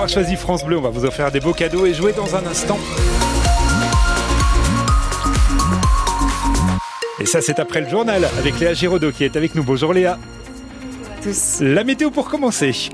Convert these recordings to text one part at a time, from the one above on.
d'avoir choisi France Bleu. On va vous offrir des beaux cadeaux et jouer dans un instant. Et ça, c'est après le journal avec Léa Giraudot qui est avec nous. Bonjour Léa. Tous. La météo pour commencer.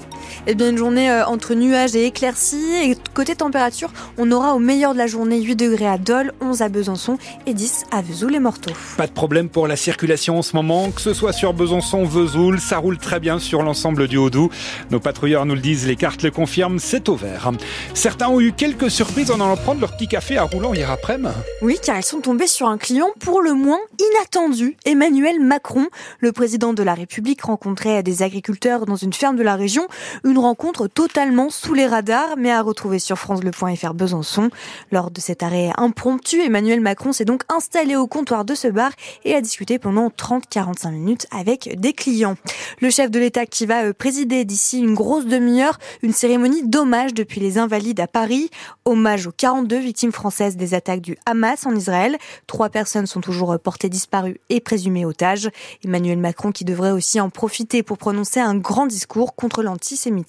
Eh bien, une journée euh, entre nuages et éclaircies. Et côté température, on aura au meilleur de la journée 8 degrés à Dole, 11 à Besançon et 10 à Vesoul et Morteau. Pas de problème pour la circulation en ce moment, que ce soit sur Besançon, Vesoul, ça roule très bien sur l'ensemble du Haut-Doubs. Nos patrouilleurs nous le disent, les cartes le confirment, c'est au vert. Certains ont eu quelques surprises en allant prendre leur petit café à roulant hier après-midi. Oui, car ils sont tombés sur un client pour le moins inattendu. Emmanuel Macron, le président de la République, rencontrait des agriculteurs dans une ferme de la région. Une rencontre totalement sous les radars, mais à retrouver sur francebleu.fr Besançon. Lors de cet arrêt impromptu, Emmanuel Macron s'est donc installé au comptoir de ce bar et a discuté pendant 30-45 minutes avec des clients. Le chef de l'État qui va euh, présider d'ici une grosse demi-heure une cérémonie d'hommage depuis les Invalides à Paris. Hommage aux 42 victimes françaises des attaques du Hamas en Israël. Trois personnes sont toujours portées disparues et présumées otages. Emmanuel Macron qui devrait aussi en profiter pour prononcer un grand discours contre l'antisémitisme.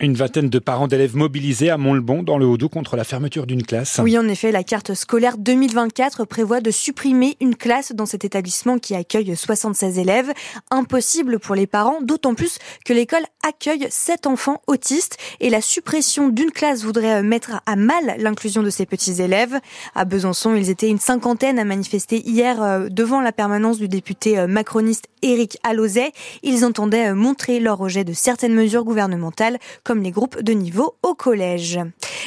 Une vingtaine de parents d'élèves mobilisés à Montlebon dans le Haut-Doubs contre la fermeture d'une classe. Oui, en effet, la carte scolaire 2024 prévoit de supprimer une classe dans cet établissement qui accueille 76 élèves. Impossible pour les parents, d'autant plus que l'école accueille 7 enfants autistes et la suppression d'une classe voudrait mettre à mal l'inclusion de ces petits élèves. À Besançon, ils étaient une cinquantaine à manifester hier euh, devant la permanence du député euh, macroniste Éric Alauzet. Ils entendaient euh, montrer leur rejet de certaines mesures gouvernementales comme les groupes de niveau au collège.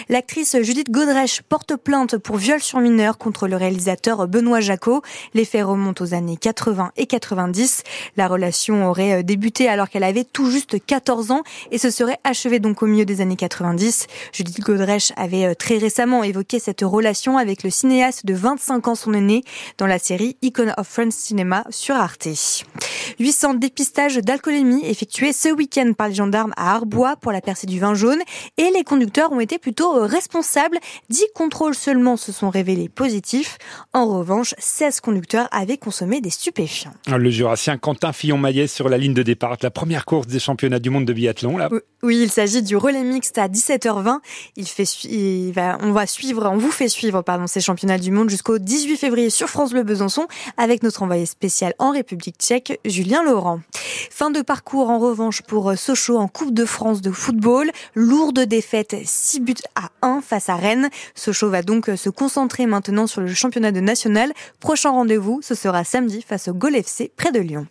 L'actrice Judith Godrèche porte plainte pour viol sur mineur contre le réalisateur Benoît Jacot. Les faits remontent aux années 80 et 90. La relation aurait débuté alors qu'elle avait tout juste 14 ans et se serait achevée donc au milieu des années 90. Judith Godrèche avait très récemment évoqué cette relation avec le cinéaste de 25 ans son aîné dans la série Icon of Friends Cinema sur Arte. 800 dépistages d'alcoolémie effectués ce week-end par les gendarmes à Arbois pour la percée du vin jaune et les conducteurs ont été plutôt responsables. 10 contrôles seulement se sont révélés positifs. En revanche, 16 conducteurs avaient consommé des stupéfiants. Le jurassien Quentin Fillon-Maillet sur la ligne de départ la première course des championnats du monde de biathlon. Là. Oui, il s'agit du relais mixte à 17h20. Il fait, il va, on va suivre, on vous fait suivre, pardon, ces championnats du monde jusqu'au 18 février sur France Bleu Besançon avec notre envoyé spécial en République tchèque, Julien Laurent. Fin de parcours en revanche pour Sochaux en Coupe de France de football. Lourde défaite, 6 buts à 1 face à Rennes. Sochaux va donc se concentrer maintenant sur le championnat de national. Prochain rendez-vous, ce sera samedi face au Gol FC près de Lyon.